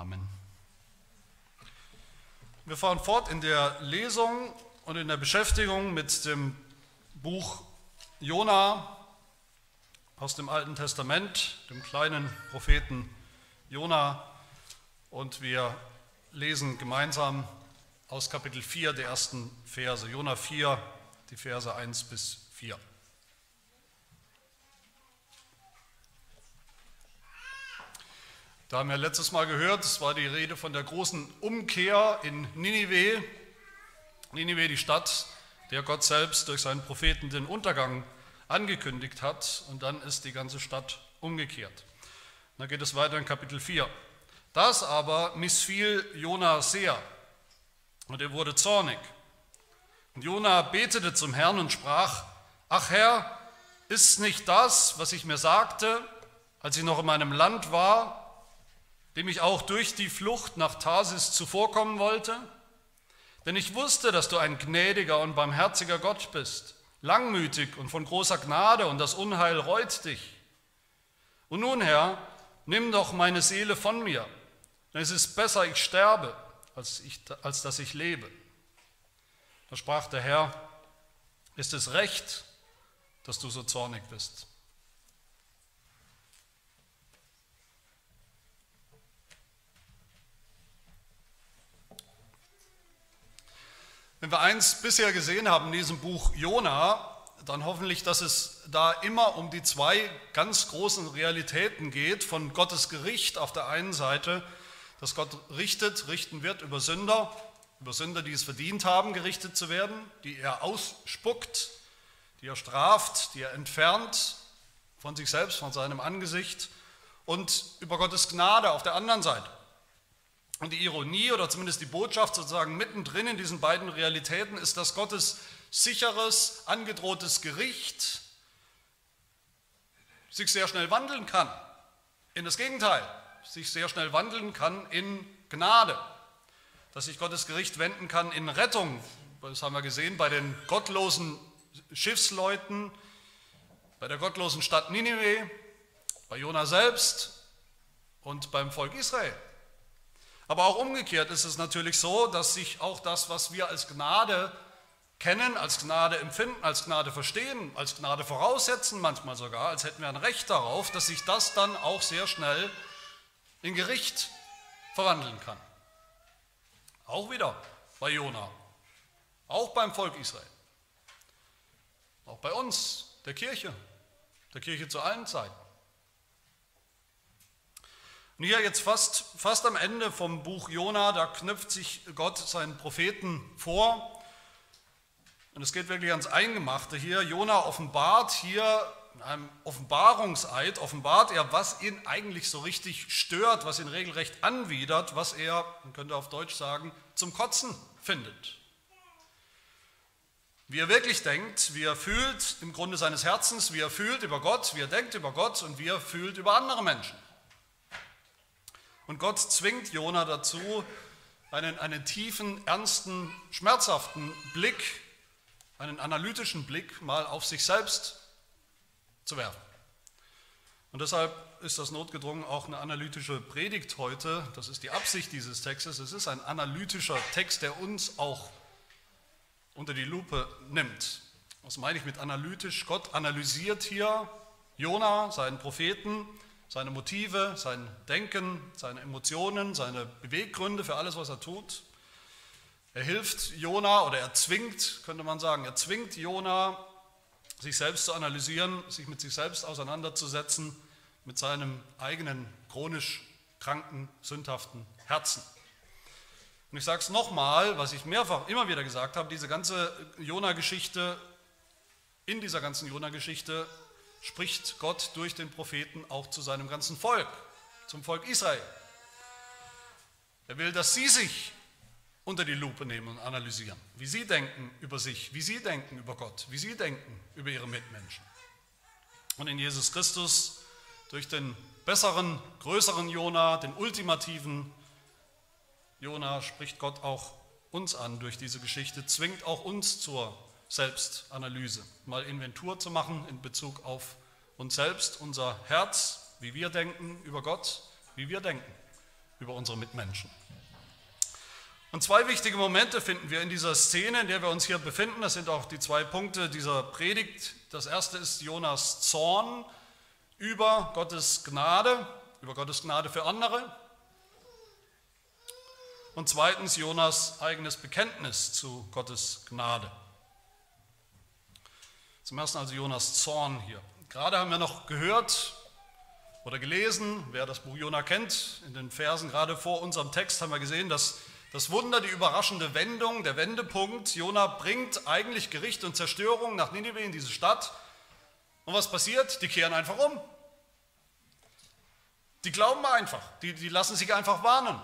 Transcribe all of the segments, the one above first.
Amen. Wir fahren fort in der Lesung und in der Beschäftigung mit dem Buch Jona aus dem Alten Testament, dem kleinen Propheten Jona. Und wir lesen gemeinsam aus Kapitel 4 der ersten Verse. Jona 4, die Verse 1 bis 4. Da haben wir letztes Mal gehört, es war die Rede von der großen Umkehr in Ninive. Ninive, die Stadt, der Gott selbst durch seinen Propheten den Untergang angekündigt hat. Und dann ist die ganze Stadt umgekehrt. dann geht es weiter in Kapitel 4. Das aber missfiel Jona sehr und er wurde zornig. Und Jona betete zum Herrn und sprach, ach Herr, ist nicht das, was ich mir sagte, als ich noch in meinem Land war, dem ich auch durch die Flucht nach Tarsis zuvorkommen wollte? Denn ich wusste, dass du ein gnädiger und barmherziger Gott bist, langmütig und von großer Gnade und das Unheil reut dich. Und nun, Herr, nimm doch meine Seele von mir, denn es ist besser, ich sterbe, als, ich, als dass ich lebe. Da sprach der Herr, ist es recht, dass du so zornig bist? Wenn wir eins bisher gesehen haben in diesem Buch Jona, dann hoffentlich, dass es da immer um die zwei ganz großen Realitäten geht, von Gottes Gericht auf der einen Seite, dass Gott richtet, richten wird über Sünder, über Sünder, die es verdient haben, gerichtet zu werden, die er ausspuckt, die er straft, die er entfernt von sich selbst, von seinem Angesicht und über Gottes Gnade auf der anderen Seite. Und die Ironie oder zumindest die Botschaft sozusagen mittendrin in diesen beiden Realitäten ist, dass Gottes sicheres, angedrohtes Gericht sich sehr schnell wandeln kann. In das Gegenteil, sich sehr schnell wandeln kann in Gnade. Dass sich Gottes Gericht wenden kann in Rettung. Das haben wir gesehen bei den gottlosen Schiffsleuten, bei der gottlosen Stadt Ninive, bei Jona selbst und beim Volk Israel. Aber auch umgekehrt ist es natürlich so, dass sich auch das, was wir als Gnade kennen, als Gnade empfinden, als Gnade verstehen, als Gnade voraussetzen, manchmal sogar, als hätten wir ein Recht darauf, dass sich das dann auch sehr schnell in Gericht verwandeln kann. Auch wieder bei Jona, auch beim Volk Israel, auch bei uns, der Kirche, der Kirche zu allen Zeiten. Und hier jetzt fast, fast am Ende vom Buch Jona, da knüpft sich Gott seinen Propheten vor. Und es geht wirklich ans Eingemachte hier. Jona offenbart hier in einem Offenbarungseid, offenbart er, was ihn eigentlich so richtig stört, was ihn regelrecht anwidert, was er, man könnte auf Deutsch sagen, zum Kotzen findet. Wie er wirklich denkt, wie er fühlt im Grunde seines Herzens, wie er fühlt über Gott, wie er denkt über Gott und wie er fühlt über andere Menschen. Und Gott zwingt Jona dazu, einen, einen tiefen, ernsten, schmerzhaften Blick, einen analytischen Blick mal auf sich selbst zu werfen. Und deshalb ist das notgedrungen auch eine analytische Predigt heute. Das ist die Absicht dieses Textes. Es ist ein analytischer Text, der uns auch unter die Lupe nimmt. Was meine ich mit analytisch? Gott analysiert hier Jona, seinen Propheten, seine Motive, sein Denken, seine Emotionen, seine Beweggründe für alles, was er tut. Er hilft Jona oder er zwingt, könnte man sagen, er zwingt Jona, sich selbst zu analysieren, sich mit sich selbst auseinanderzusetzen, mit seinem eigenen chronisch kranken, sündhaften Herzen. Und ich sage es nochmal, was ich mehrfach immer wieder gesagt habe, diese ganze Jona-Geschichte, in dieser ganzen Jona-Geschichte spricht Gott durch den Propheten auch zu seinem ganzen Volk, zum Volk Israel. Er will, dass sie sich unter die Lupe nehmen und analysieren, wie sie denken über sich, wie sie denken über Gott, wie sie denken über ihre Mitmenschen. Und in Jesus Christus durch den besseren, größeren Jona, den ultimativen Jona spricht Gott auch uns an durch diese Geschichte, zwingt auch uns zur Selbstanalyse, mal Inventur zu machen in Bezug auf uns selbst, unser Herz, wie wir denken über Gott, wie wir denken über unsere Mitmenschen. Und zwei wichtige Momente finden wir in dieser Szene, in der wir uns hier befinden. Das sind auch die zwei Punkte dieser Predigt. Das erste ist Jonas Zorn über Gottes Gnade, über Gottes Gnade für andere. Und zweitens Jonas eigenes Bekenntnis zu Gottes Gnade. Zum ersten also Jonas Zorn hier. Gerade haben wir noch gehört oder gelesen, wer das Buch Jona kennt, in den Versen gerade vor unserem Text haben wir gesehen, dass das Wunder, die überraschende Wendung, der Wendepunkt. Jona bringt eigentlich Gericht und Zerstörung nach Ninive in diese Stadt. Und was passiert? Die kehren einfach um. Die glauben einfach, die, die lassen sich einfach warnen.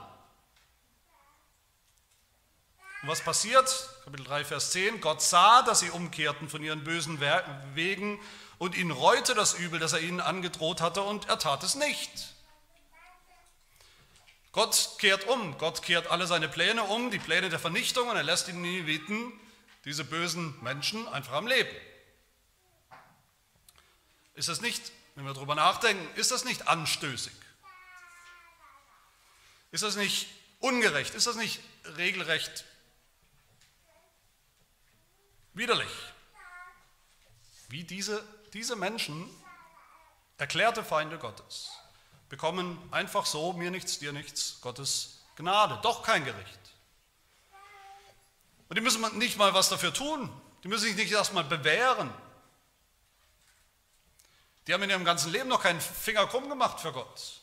Und was passiert? Kapitel 3, Vers 10. Gott sah, dass sie umkehrten von ihren bösen Wegen und ihn reute das Übel, das er ihnen angedroht hatte, und er tat es nicht. Gott kehrt um, Gott kehrt alle seine Pläne um, die Pläne der Vernichtung, und er lässt die Nineviten, diese bösen Menschen, einfach am Leben. Ist das nicht, wenn wir darüber nachdenken, ist das nicht anstößig? Ist das nicht ungerecht? Ist das nicht regelrecht widerlich? Wie diese, diese Menschen, erklärte Feinde Gottes, bekommen einfach so, mir nichts, dir nichts, Gottes Gnade, doch kein Gericht. Und die müssen nicht mal was dafür tun, die müssen sich nicht erstmal bewähren. Die haben in ihrem ganzen Leben noch keinen Finger krumm gemacht für Gott.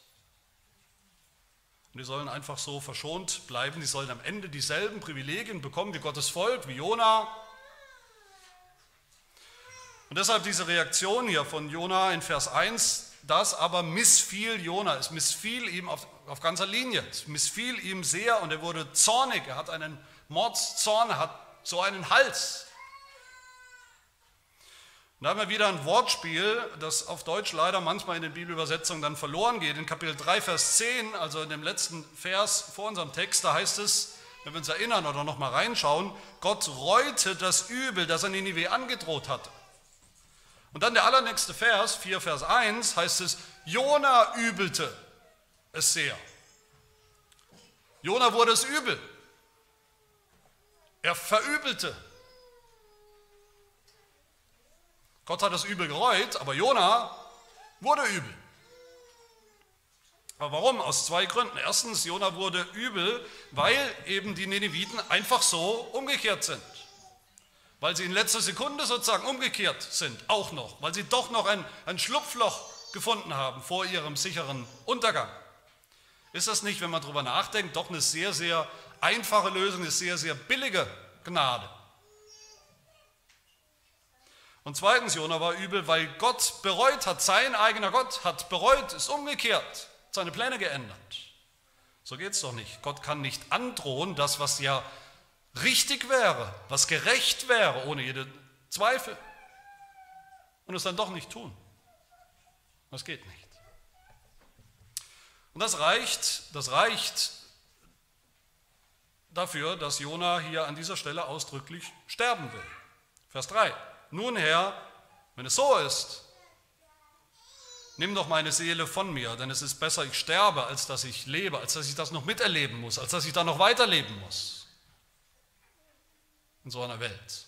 Und die sollen einfach so verschont bleiben, die sollen am Ende dieselben Privilegien bekommen wie Gottes Volk, wie Jona. Und deshalb diese Reaktion hier von Jona in Vers 1, das aber missfiel Jona, es missfiel ihm auf, auf ganzer Linie, es missfiel ihm sehr und er wurde zornig, er hat einen Mordszorn, er hat so einen Hals. Da haben wir wieder ein Wortspiel, das auf Deutsch leider manchmal in den Bibelübersetzungen dann verloren geht. In Kapitel 3, Vers 10, also in dem letzten Vers vor unserem Text, da heißt es, wenn wir uns erinnern oder nochmal reinschauen, Gott reute das Übel, das er Ninive angedroht hatte. Und dann der allernächste Vers, 4 Vers 1, heißt es, Jona übelte es sehr. Jona wurde es übel. Er verübelte. Gott hat das Übel gereut, aber Jona wurde übel. Aber warum? Aus zwei Gründen. Erstens, Jona wurde übel, weil eben die Neneviten einfach so umgekehrt sind weil sie in letzter Sekunde sozusagen umgekehrt sind, auch noch, weil sie doch noch ein, ein Schlupfloch gefunden haben vor ihrem sicheren Untergang. Ist das nicht, wenn man darüber nachdenkt, doch eine sehr, sehr einfache Lösung, eine sehr, sehr billige Gnade? Und zweitens, Jona war übel, weil Gott bereut hat, sein eigener Gott hat bereut, ist umgekehrt, seine Pläne geändert. So geht es doch nicht. Gott kann nicht androhen, das, was ja richtig wäre, was gerecht wäre, ohne jede Zweifel, und es dann doch nicht tun. Das geht nicht. Und das reicht, das reicht dafür, dass Jona hier an dieser Stelle ausdrücklich sterben will. Vers 3. Nun Herr, wenn es so ist, nimm doch meine Seele von mir, denn es ist besser, ich sterbe, als dass ich lebe, als dass ich das noch miterleben muss, als dass ich da noch weiterleben muss in so einer Welt.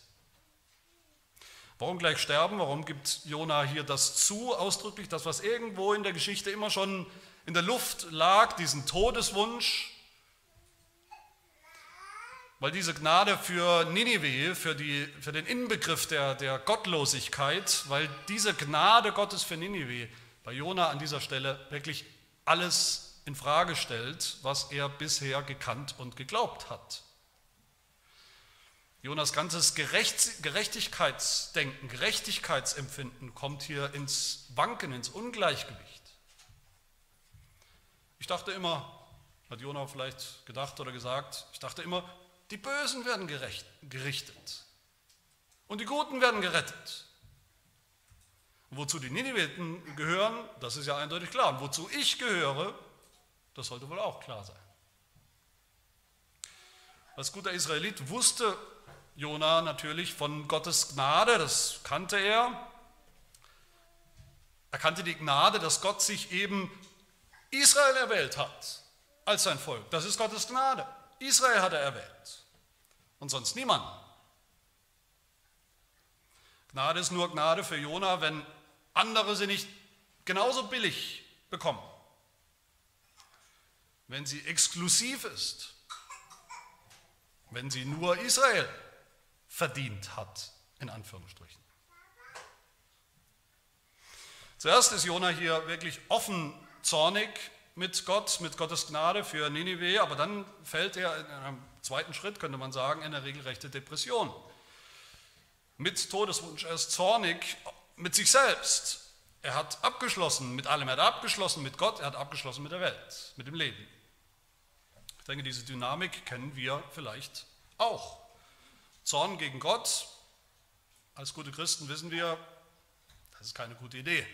Warum gleich sterben? Warum gibt Jona hier das zu ausdrücklich, das was irgendwo in der Geschichte immer schon in der Luft lag, diesen Todeswunsch? Weil diese Gnade für Ninive, für, die, für den Inbegriff der, der Gottlosigkeit, weil diese Gnade Gottes für Ninive bei Jona an dieser Stelle wirklich alles in Frage stellt, was er bisher gekannt und geglaubt hat. Jonas ganzes Gerecht, Gerechtigkeitsdenken, Gerechtigkeitsempfinden kommt hier ins Wanken, ins Ungleichgewicht. Ich dachte immer, hat Jonah vielleicht gedacht oder gesagt, ich dachte immer, die Bösen werden gerecht, gerichtet und die Guten werden gerettet. Und wozu die Nineviten gehören, das ist ja eindeutig klar. Und wozu ich gehöre, das sollte wohl auch klar sein. Als guter Israelit wusste Jona natürlich von Gottes Gnade, das kannte er. Er kannte die Gnade, dass Gott sich eben Israel erwählt hat, als sein Volk. Das ist Gottes Gnade. Israel hat er erwählt und sonst niemand. Gnade ist nur Gnade für Jona, wenn andere sie nicht genauso billig bekommen. Wenn sie exklusiv ist. Wenn sie nur Israel verdient hat, in Anführungsstrichen. Zuerst ist Jona hier wirklich offen zornig mit Gott, mit Gottes Gnade für Ninive, aber dann fällt er in einem zweiten Schritt, könnte man sagen, in eine regelrechte Depression. Mit Todeswunsch, er ist zornig mit sich selbst. Er hat abgeschlossen mit allem, er hat abgeschlossen mit Gott, er hat abgeschlossen mit der Welt, mit dem Leben. Ich denke, diese Dynamik kennen wir vielleicht auch. Zorn gegen Gott, als gute Christen wissen wir, das ist keine gute Idee.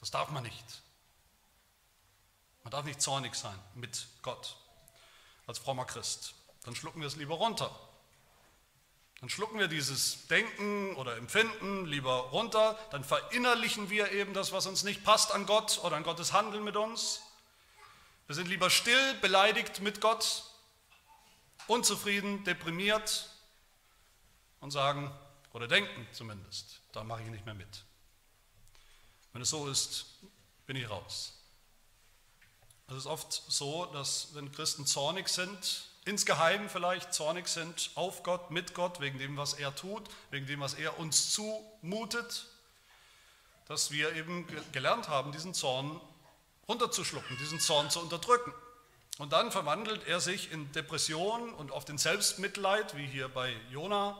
Das darf man nicht. Man darf nicht zornig sein mit Gott als frommer Christ. Dann schlucken wir es lieber runter. Dann schlucken wir dieses Denken oder Empfinden lieber runter. Dann verinnerlichen wir eben das, was uns nicht passt an Gott oder an Gottes Handeln mit uns. Wir sind lieber still, beleidigt mit Gott, unzufrieden, deprimiert und sagen, oder denken zumindest, da mache ich nicht mehr mit. Wenn es so ist, bin ich raus. Es ist oft so, dass wenn Christen zornig sind, insgeheim vielleicht zornig sind auf Gott, mit Gott, wegen dem, was er tut, wegen dem, was er uns zumutet, dass wir eben gelernt haben, diesen Zorn runterzuschlucken, diesen Zorn zu unterdrücken. Und dann verwandelt er sich in Depression und oft in Selbstmitleid, wie hier bei Jona.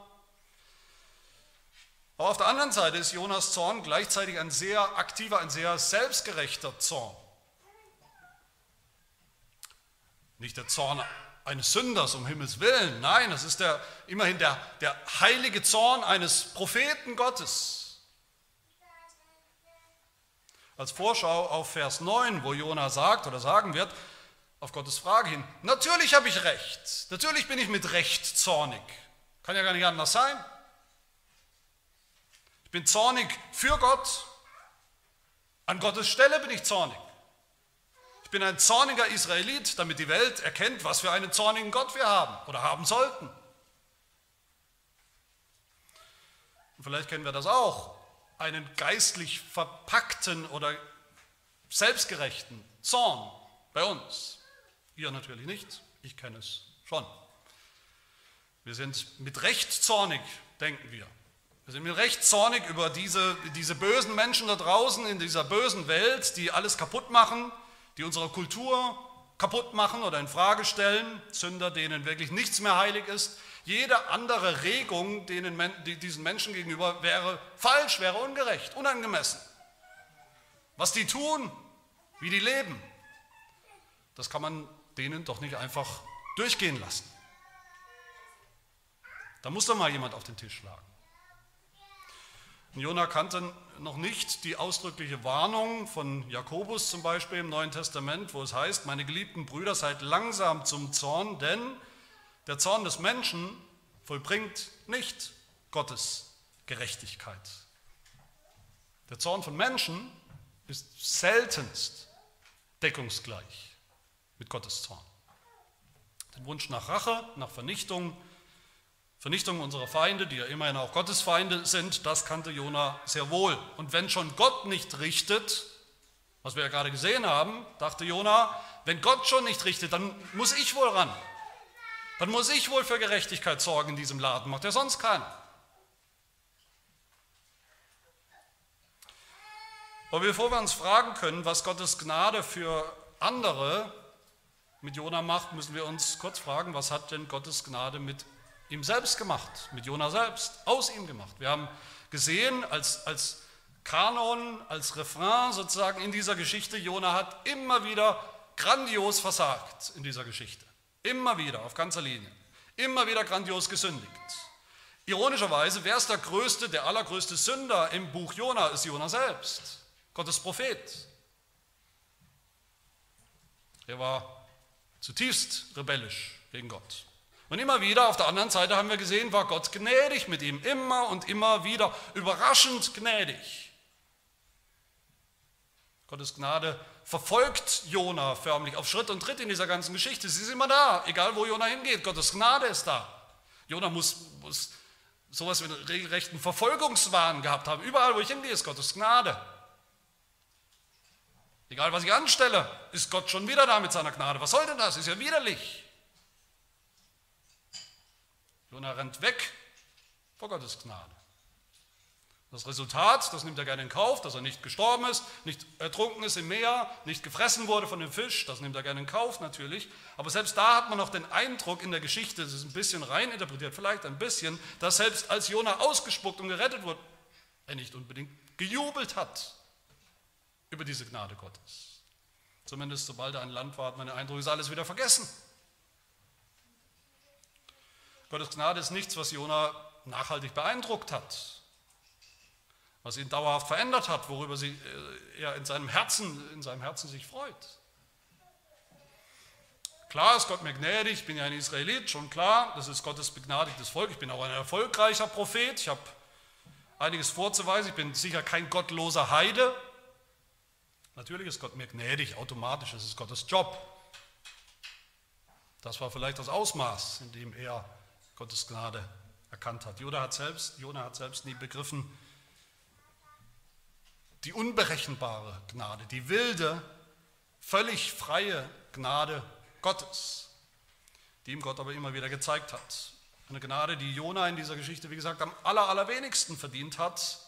Aber auf der anderen Seite ist Jonas Zorn gleichzeitig ein sehr aktiver, ein sehr selbstgerechter Zorn. Nicht der Zorn eines Sünders, um Himmels Willen. Nein, es ist der, immerhin der, der heilige Zorn eines Propheten Gottes. Als Vorschau auf Vers 9, wo Jona sagt oder sagen wird, auf Gottes Frage hin, natürlich habe ich Recht, natürlich bin ich mit Recht zornig. Kann ja gar nicht anders sein. Ich bin zornig für Gott, an Gottes Stelle bin ich zornig. Ich bin ein zorniger Israelit, damit die Welt erkennt, was für einen zornigen Gott wir haben oder haben sollten. Und vielleicht kennen wir das auch, einen geistlich verpackten oder selbstgerechten Zorn bei uns. Ihr natürlich nicht, ich kenne es schon. Wir sind mit Recht zornig, denken wir. Wir sind mit Recht zornig über diese, diese bösen Menschen da draußen in dieser bösen Welt, die alles kaputt machen, die unsere Kultur kaputt machen oder in Frage stellen, Sünder, denen wirklich nichts mehr heilig ist. Jede andere Regung denen, diesen Menschen gegenüber wäre falsch, wäre ungerecht, unangemessen. Was die tun, wie die leben, das kann man denen doch nicht einfach durchgehen lassen. Da muss doch mal jemand auf den Tisch schlagen. Jona kannte noch nicht die ausdrückliche Warnung von Jakobus zum Beispiel im Neuen Testament, wo es heißt, meine geliebten Brüder, seid langsam zum Zorn, denn der Zorn des Menschen vollbringt nicht Gottes Gerechtigkeit. Der Zorn von Menschen ist seltenst deckungsgleich mit Gottes Zorn. Den Wunsch nach Rache, nach Vernichtung, Vernichtung unserer Feinde, die ja immerhin auch Gottes Feinde sind, das kannte Jona sehr wohl. Und wenn schon Gott nicht richtet, was wir ja gerade gesehen haben, dachte Jona, wenn Gott schon nicht richtet, dann muss ich wohl ran. Dann muss ich wohl für Gerechtigkeit sorgen in diesem Laden, macht ja sonst keiner. Aber bevor wir uns fragen können, was Gottes Gnade für andere mit Jona macht, müssen wir uns kurz fragen, was hat denn Gottes Gnade mit ihm selbst gemacht, mit Jona selbst, aus ihm gemacht. Wir haben gesehen, als, als Kanon, als Refrain sozusagen in dieser Geschichte, Jona hat immer wieder grandios versagt in dieser Geschichte. Immer wieder, auf ganzer Linie. Immer wieder grandios gesündigt. Ironischerweise, wer ist der größte, der allergrößte Sünder im Buch Jona, ist Jona selbst, Gottes Prophet. Er war zutiefst rebellisch gegen Gott. Und immer wieder, auf der anderen Seite haben wir gesehen, war Gott gnädig mit ihm, immer und immer wieder, überraschend gnädig. Gottes Gnade verfolgt Jona förmlich auf Schritt und Tritt in dieser ganzen Geschichte. Sie ist immer da, egal wo Jona hingeht. Gottes Gnade ist da. Jona muss, muss sowas wie einen regelrechten Verfolgungswahn gehabt haben. Überall, wo ich hingehe, ist Gottes Gnade. Egal, was ich anstelle, ist Gott schon wieder da mit seiner Gnade. Was soll denn das? Ist ja widerlich. Jona rennt weg vor Gottes Gnade. Das Resultat, das nimmt er gerne in Kauf, dass er nicht gestorben ist, nicht ertrunken ist im Meer, nicht gefressen wurde von dem Fisch, das nimmt er gerne in Kauf natürlich. Aber selbst da hat man noch den Eindruck in der Geschichte, das ist ein bisschen rein interpretiert, vielleicht ein bisschen, dass selbst als Jona ausgespuckt und gerettet wurde, er nicht unbedingt gejubelt hat über diese Gnade Gottes. Zumindest sobald er ein Land war, hat man den Eindruck, ist alles wieder vergessen. Gottes Gnade ist nichts, was Jona nachhaltig beeindruckt hat was ihn dauerhaft verändert hat, worüber sie, äh, er in seinem, Herzen, in seinem Herzen sich freut. Klar ist Gott mir gnädig, ich bin ja ein Israelit, schon klar, das ist Gottes begnadigtes Volk, ich bin auch ein erfolgreicher Prophet, ich habe einiges vorzuweisen, ich bin sicher kein gottloser Heide. Natürlich ist Gott mir gnädig, automatisch, das ist Gottes Job. Das war vielleicht das Ausmaß, in dem er Gottes Gnade erkannt hat. Jona hat selbst, Jona hat selbst nie begriffen, die unberechenbare Gnade, die wilde, völlig freie Gnade Gottes, die ihm Gott aber immer wieder gezeigt hat. Eine Gnade, die Jona in dieser Geschichte, wie gesagt, am aller, allerwenigsten verdient hat.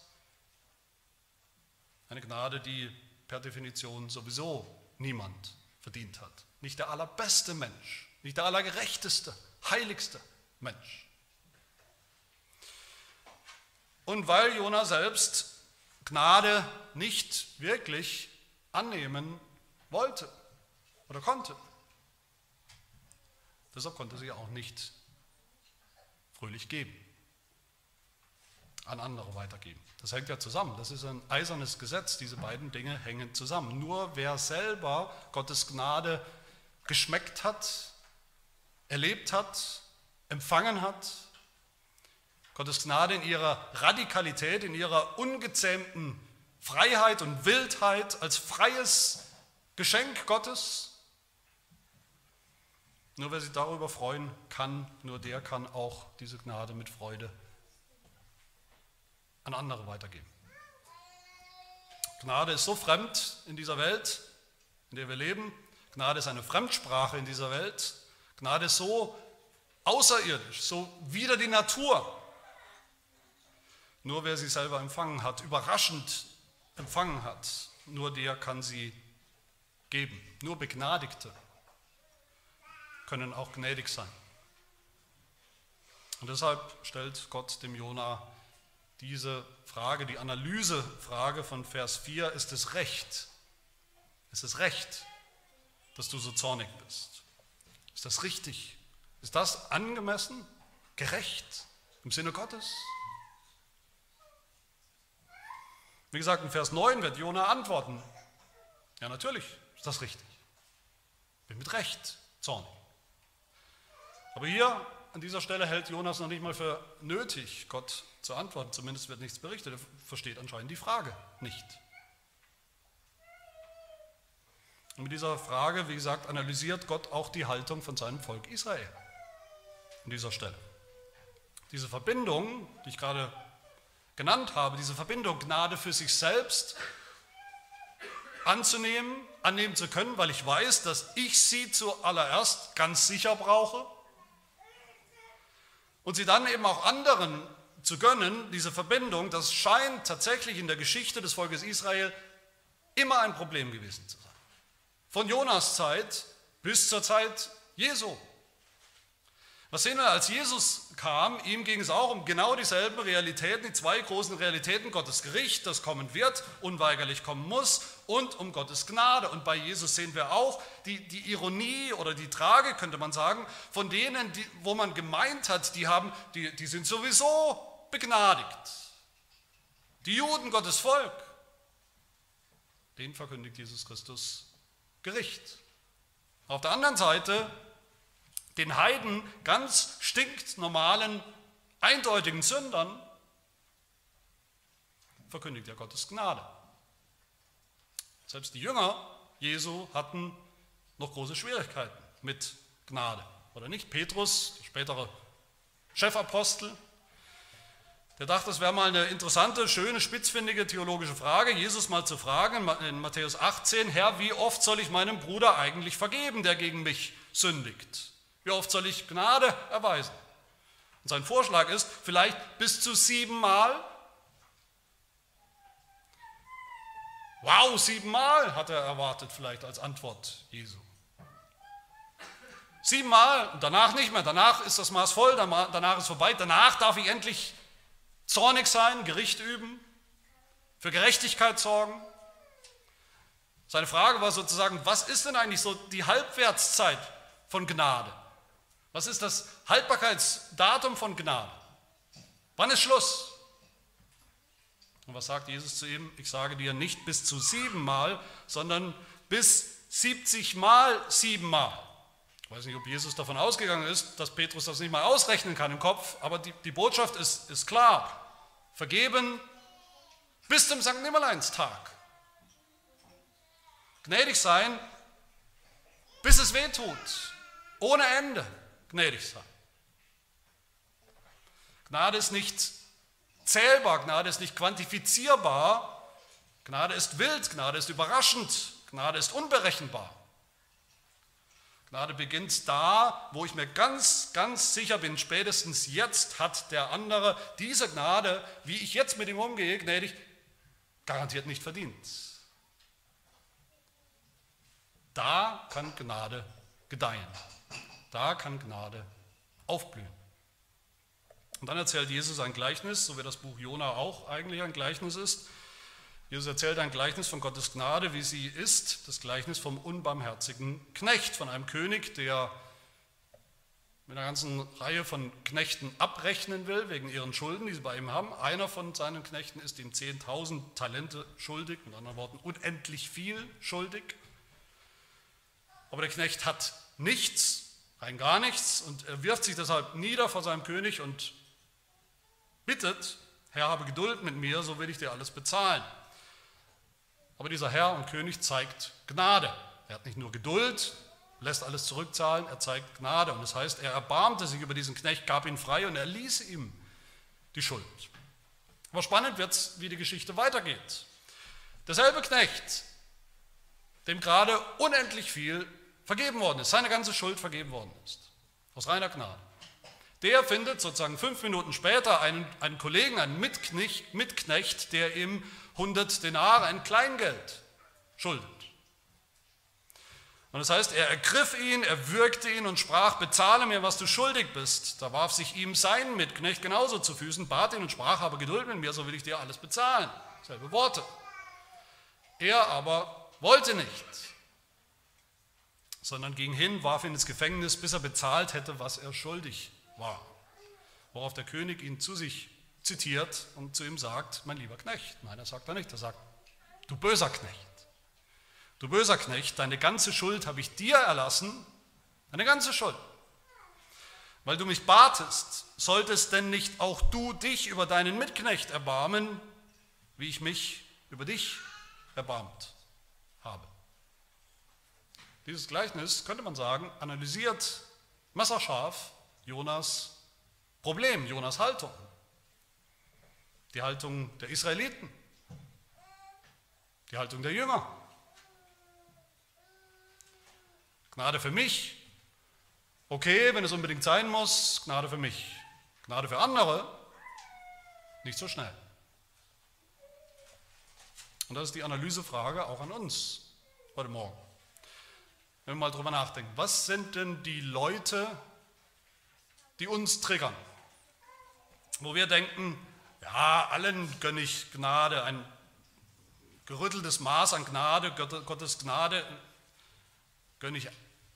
Eine Gnade, die per Definition sowieso niemand verdient hat. Nicht der allerbeste Mensch, nicht der allergerechteste, heiligste Mensch. Und weil Jona selbst Gnade nicht wirklich annehmen wollte oder konnte. Deshalb konnte sie auch nicht fröhlich geben, an andere weitergeben. Das hängt ja zusammen. Das ist ein eisernes Gesetz. Diese beiden Dinge hängen zusammen. Nur wer selber Gottes Gnade geschmeckt hat, erlebt hat, empfangen hat, Gottes Gnade in ihrer Radikalität, in ihrer ungezähmten Freiheit und Wildheit als freies Geschenk Gottes. Nur wer sich darüber freuen kann, nur der kann auch diese Gnade mit Freude an andere weitergeben. Gnade ist so fremd in dieser Welt, in der wir leben. Gnade ist eine Fremdsprache in dieser Welt. Gnade ist so außerirdisch, so wider die Natur, nur wer sie selber empfangen hat, überraschend empfangen hat, nur der kann sie geben. Nur Begnadigte können auch gnädig sein. Und deshalb stellt Gott dem Jona diese Frage, die Analysefrage von Vers 4, ist es recht? Ist es recht, dass du so zornig bist? Ist das richtig? Ist das angemessen? Gerecht im Sinne Gottes? Wie gesagt, in Vers 9 wird Jona antworten. Ja, natürlich ist das richtig. Bin mit Recht zornig. Aber hier an dieser Stelle hält Jonas noch nicht mal für nötig, Gott zu antworten. Zumindest wird nichts berichtet. Er versteht anscheinend die Frage nicht. Und mit dieser Frage, wie gesagt, analysiert Gott auch die Haltung von seinem Volk Israel. An dieser Stelle. Diese Verbindung, die ich gerade genannt habe, diese Verbindung Gnade für sich selbst anzunehmen, annehmen zu können, weil ich weiß, dass ich sie zuallererst ganz sicher brauche und sie dann eben auch anderen zu gönnen, diese Verbindung, das scheint tatsächlich in der Geschichte des Volkes Israel immer ein Problem gewesen zu sein. Von Jonas Zeit bis zur Zeit Jesu. Was sehen wir, als Jesus kam, ihm ging es auch um genau dieselben Realitäten, die zwei großen Realitäten, Gottes Gericht, das kommen wird, unweigerlich kommen muss, und um Gottes Gnade. Und bei Jesus sehen wir auch die, die Ironie oder die Trage, könnte man sagen, von denen, die, wo man gemeint hat, die, haben, die, die sind sowieso begnadigt. Die Juden, Gottes Volk, denen verkündigt Jesus Christus Gericht. Auf der anderen Seite den Heiden, ganz stinknormalen, eindeutigen Sündern, verkündigt er Gottes Gnade. Selbst die Jünger Jesu hatten noch große Schwierigkeiten mit Gnade, oder nicht? Petrus, der spätere Chefapostel, der dachte, es wäre mal eine interessante, schöne, spitzfindige theologische Frage, Jesus mal zu fragen in Matthäus 18, Herr, wie oft soll ich meinem Bruder eigentlich vergeben, der gegen mich sündigt? Wie oft soll ich Gnade erweisen? Und sein Vorschlag ist, vielleicht bis zu siebenmal. Wow, siebenmal hat er erwartet vielleicht als Antwort Jesu. Siebenmal und danach nicht mehr. Danach ist das Maß voll, danach ist vorbei. Danach darf ich endlich zornig sein, Gericht üben, für Gerechtigkeit sorgen. Seine Frage war sozusagen, was ist denn eigentlich so die Halbwertszeit von Gnade? Was ist das Haltbarkeitsdatum von Gnade? Wann ist Schluss? Und was sagt Jesus zu ihm? Ich sage dir nicht bis zu siebenmal, sondern bis 70 mal siebenmal. Ich weiß nicht, ob Jesus davon ausgegangen ist, dass Petrus das nicht mal ausrechnen kann im Kopf, aber die, die Botschaft ist, ist klar. Vergeben bis zum St. Nimmerleinstag. Gnädig sein, bis es weh tut. Ohne Ende gnädig sein. Gnade ist nicht zählbar, Gnade ist nicht quantifizierbar. Gnade ist wild, Gnade ist überraschend, Gnade ist unberechenbar. Gnade beginnt da, wo ich mir ganz, ganz sicher bin, spätestens jetzt hat der andere diese Gnade, wie ich jetzt mit ihm umgehe, gnädig, garantiert nicht verdient. Da kann Gnade gedeihen. Da kann Gnade aufblühen. Und dann erzählt Jesus ein Gleichnis, so wie das Buch Jona auch eigentlich ein Gleichnis ist. Jesus erzählt ein Gleichnis von Gottes Gnade, wie sie ist, das Gleichnis vom unbarmherzigen Knecht, von einem König, der mit einer ganzen Reihe von Knechten abrechnen will, wegen ihren Schulden, die sie bei ihm haben. Einer von seinen Knechten ist ihm 10.000 Talente schuldig, mit anderen Worten unendlich viel schuldig. Aber der Knecht hat nichts, rein gar nichts, und er wirft sich deshalb nieder vor seinem König und bittet, Herr, habe Geduld mit mir, so will ich dir alles bezahlen. Aber dieser Herr und König zeigt Gnade. Er hat nicht nur Geduld, lässt alles zurückzahlen, er zeigt Gnade. Und das heißt, er erbarmte sich über diesen Knecht, gab ihn frei und er ließ ihm die Schuld. Aber spannend wird es, wie die Geschichte weitergeht. Derselbe Knecht, dem gerade unendlich viel vergeben worden ist, seine ganze Schuld vergeben worden ist, aus reiner Gnade. Der findet sozusagen fünf Minuten später einen, einen Kollegen, einen Mitknecht, Mitknecht, der ihm 100 Denare, ein Kleingeld, schuldet. Und das heißt, er ergriff ihn, er würgte ihn und sprach, bezahle mir, was du schuldig bist. Da warf sich ihm sein Mitknecht genauso zu Füßen, bat ihn und sprach, habe Geduld mit mir, so will ich dir alles bezahlen. Selbe Worte. Er aber wollte nicht, sondern ging hin, warf ihn ins Gefängnis, bis er bezahlt hätte, was er schuldig war. Worauf der König ihn zu sich zitiert und zu ihm sagt, mein lieber Knecht. Nein, er sagt er nicht, er sagt, du böser Knecht. Du böser Knecht, deine ganze Schuld habe ich dir erlassen, deine ganze Schuld. Weil du mich batest, solltest denn nicht auch du dich über deinen Mitknecht erbarmen, wie ich mich über dich erbarmt. Dieses Gleichnis, könnte man sagen, analysiert messerscharf Jonas Problem, Jonas Haltung die Haltung der Israeliten, die Haltung der Jünger. Gnade für mich, okay, wenn es unbedingt sein muss, Gnade für mich. Gnade für andere, nicht so schnell. Und das ist die Analysefrage auch an uns heute Morgen. Wenn wir mal drüber nachdenken, was sind denn die Leute, die uns triggern? Wo wir denken, ja, allen gönne ich Gnade, ein gerütteltes Maß an Gnade, Gottes Gnade gönne ich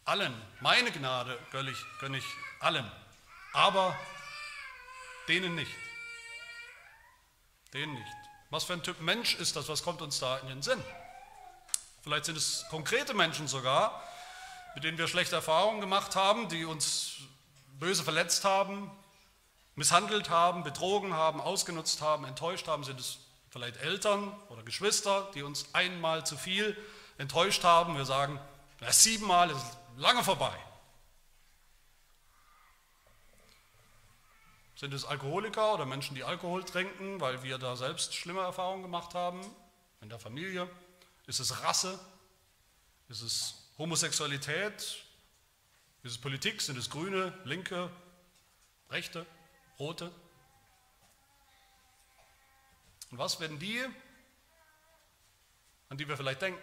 allen. Meine Gnade gönne ich, gönne ich allen. Aber denen nicht. Denen nicht. Was für ein Typ Mensch ist das? Was kommt uns da in den Sinn? Vielleicht sind es konkrete Menschen sogar, mit denen wir schlechte Erfahrungen gemacht haben, die uns böse verletzt haben, misshandelt haben, betrogen haben, ausgenutzt haben, enttäuscht haben, sind es vielleicht Eltern oder Geschwister, die uns einmal zu viel enttäuscht haben. Wir sagen, na, siebenmal ist lange vorbei. Sind es Alkoholiker oder Menschen, die Alkohol trinken, weil wir da selbst schlimme Erfahrungen gemacht haben in der Familie? Ist es Rasse? Ist es Homosexualität? Ist es Politik? Sind es Grüne, Linke, Rechte, Rote? Und was, wenn die, an die wir vielleicht denken,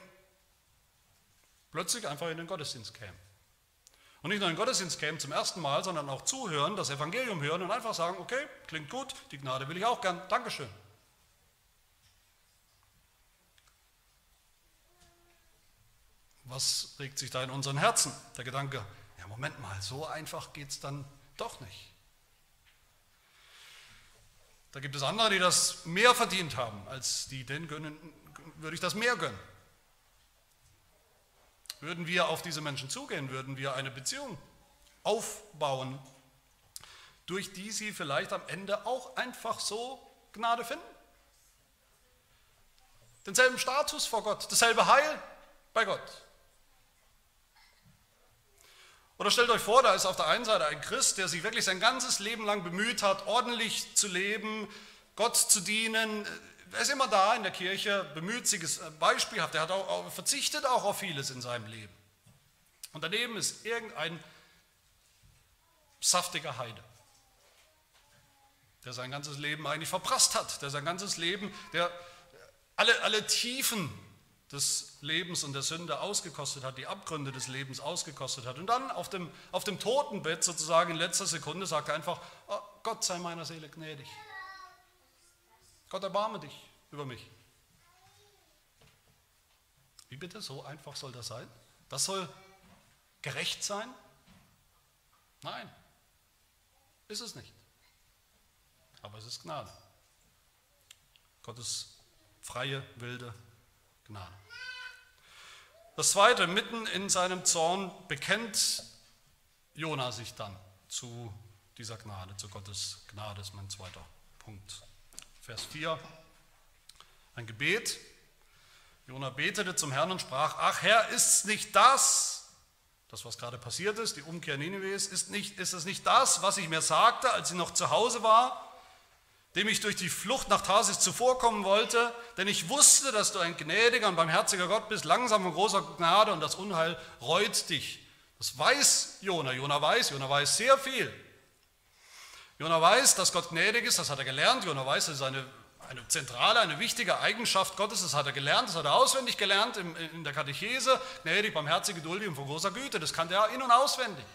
plötzlich einfach in den Gottesdienst kämen? Und nicht nur in den Gottesdienst kämen zum ersten Mal, sondern auch zuhören, das Evangelium hören und einfach sagen, okay, klingt gut, die Gnade will ich auch gern, Dankeschön. Was regt sich da in unseren Herzen? Der Gedanke, ja Moment mal, so einfach geht es dann doch nicht. Da gibt es andere, die das mehr verdient haben als die, denen gönnen, würde ich das mehr gönnen. Würden wir auf diese Menschen zugehen, würden wir eine Beziehung aufbauen, durch die sie vielleicht am Ende auch einfach so Gnade finden. Denselben Status vor Gott, dasselbe Heil bei Gott. Oder stellt euch vor, da ist auf der einen Seite ein Christ, der sich wirklich sein ganzes Leben lang bemüht hat, ordentlich zu leben, Gott zu dienen, er ist immer da in der Kirche, bemüht sich, ist beispielhaft, er hat auch, verzichtet auch auf vieles in seinem Leben. Und daneben ist irgendein saftiger Heide, der sein ganzes Leben eigentlich verprasst hat, der sein ganzes Leben, der alle, alle Tiefen des Lebens und der Sünde ausgekostet hat, die Abgründe des Lebens ausgekostet hat. Und dann auf dem, auf dem Totenbett sozusagen in letzter Sekunde sagt er einfach, oh, Gott sei meiner Seele gnädig. Gott erbarme dich über mich. Wie bitte? So einfach soll das sein? Das soll gerecht sein? Nein, ist es nicht. Aber es ist Gnade. Gottes freie, wilde Gnade. Das zweite, mitten in seinem Zorn bekennt Jona sich dann zu dieser Gnade, zu Gottes Gnade, ist mein zweiter Punkt. Vers 4, ein Gebet. Jona betete zum Herrn und sprach, ach Herr, ist es nicht das, das was gerade passiert ist, die Umkehr Ninives, ist, nicht, ist es nicht das, was ich mir sagte, als ich noch zu Hause war, dem ich durch die Flucht nach Tarsis zuvorkommen wollte, denn ich wusste, dass du ein gnädiger und barmherziger Gott bist, langsam und großer Gnade und das Unheil reut dich. Das weiß Jona. Jona weiß, Jona weiß sehr viel. Jona weiß, dass Gott gnädig ist, das hat er gelernt. Jona weiß, das ist eine, eine zentrale, eine wichtige Eigenschaft Gottes, das hat er gelernt, das hat er auswendig gelernt in, in der Katechese. Gnädig, barmherzig, geduldig und von großer Güte, das kannte er in- und auswendig.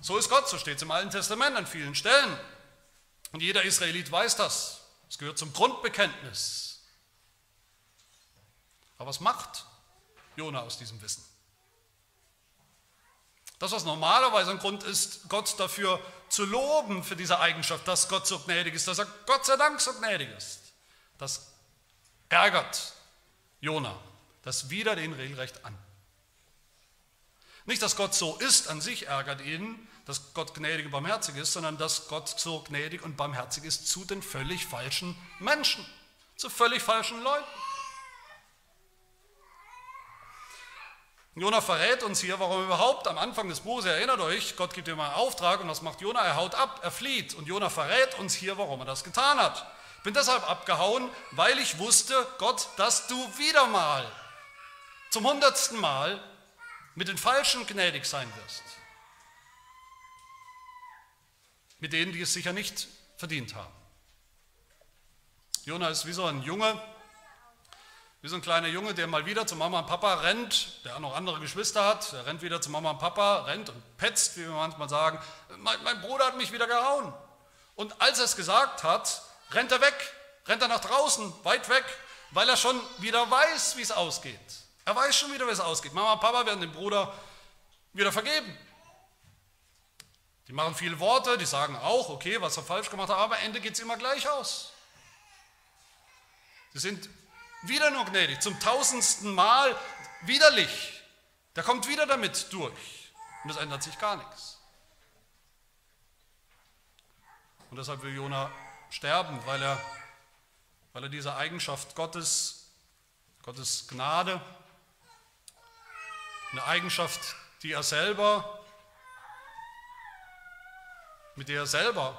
So ist Gott, so steht es im Alten Testament an vielen Stellen. Und jeder Israelit weiß das. Es gehört zum Grundbekenntnis. Aber was macht Jona aus diesem Wissen? Das, was normalerweise ein Grund ist, Gott dafür zu loben, für diese Eigenschaft, dass Gott so gnädig ist, dass er Gott sei Dank so gnädig ist, das ärgert Jona das wieder den regelrecht an. Nicht, dass Gott so ist, an sich ärgert ihn, dass Gott gnädig und barmherzig ist, sondern dass Gott so gnädig und barmherzig ist zu den völlig falschen Menschen, zu völlig falschen Leuten. Jona verrät uns hier, warum überhaupt am Anfang des Buches, erinnert euch, Gott gibt ihm einen Auftrag und was macht Jona? Er haut ab, er flieht. Und Jona verrät uns hier, warum er das getan hat. Ich bin deshalb abgehauen, weil ich wusste, Gott, dass du wieder mal, zum hundertsten Mal, mit den Falschen gnädig sein wirst. Mit denen, die es sicher nicht verdient haben. Jona ist wie so ein Junge, wie so ein kleiner Junge, der mal wieder zu Mama und Papa rennt, der auch noch andere Geschwister hat, der rennt wieder zu Mama und Papa, rennt und petzt, wie wir manchmal sagen. Mein, mein Bruder hat mich wieder gehauen. Und als er es gesagt hat, rennt er weg, rennt er nach draußen, weit weg, weil er schon wieder weiß, wie es ausgeht. Er weiß schon wieder, wie es ausgeht. Mama und Papa werden dem Bruder wieder vergeben. Die machen viele Worte, die sagen auch, okay, was er falsch gemacht hat, aber am Ende geht es immer gleich aus. Sie sind wieder nur gnädig, zum tausendsten Mal widerlich. Der kommt wieder damit durch. Und es ändert sich gar nichts. Und deshalb will Jona sterben, weil er, weil er diese Eigenschaft Gottes, Gottes Gnade, eine Eigenschaft, die er selber, mit der er selber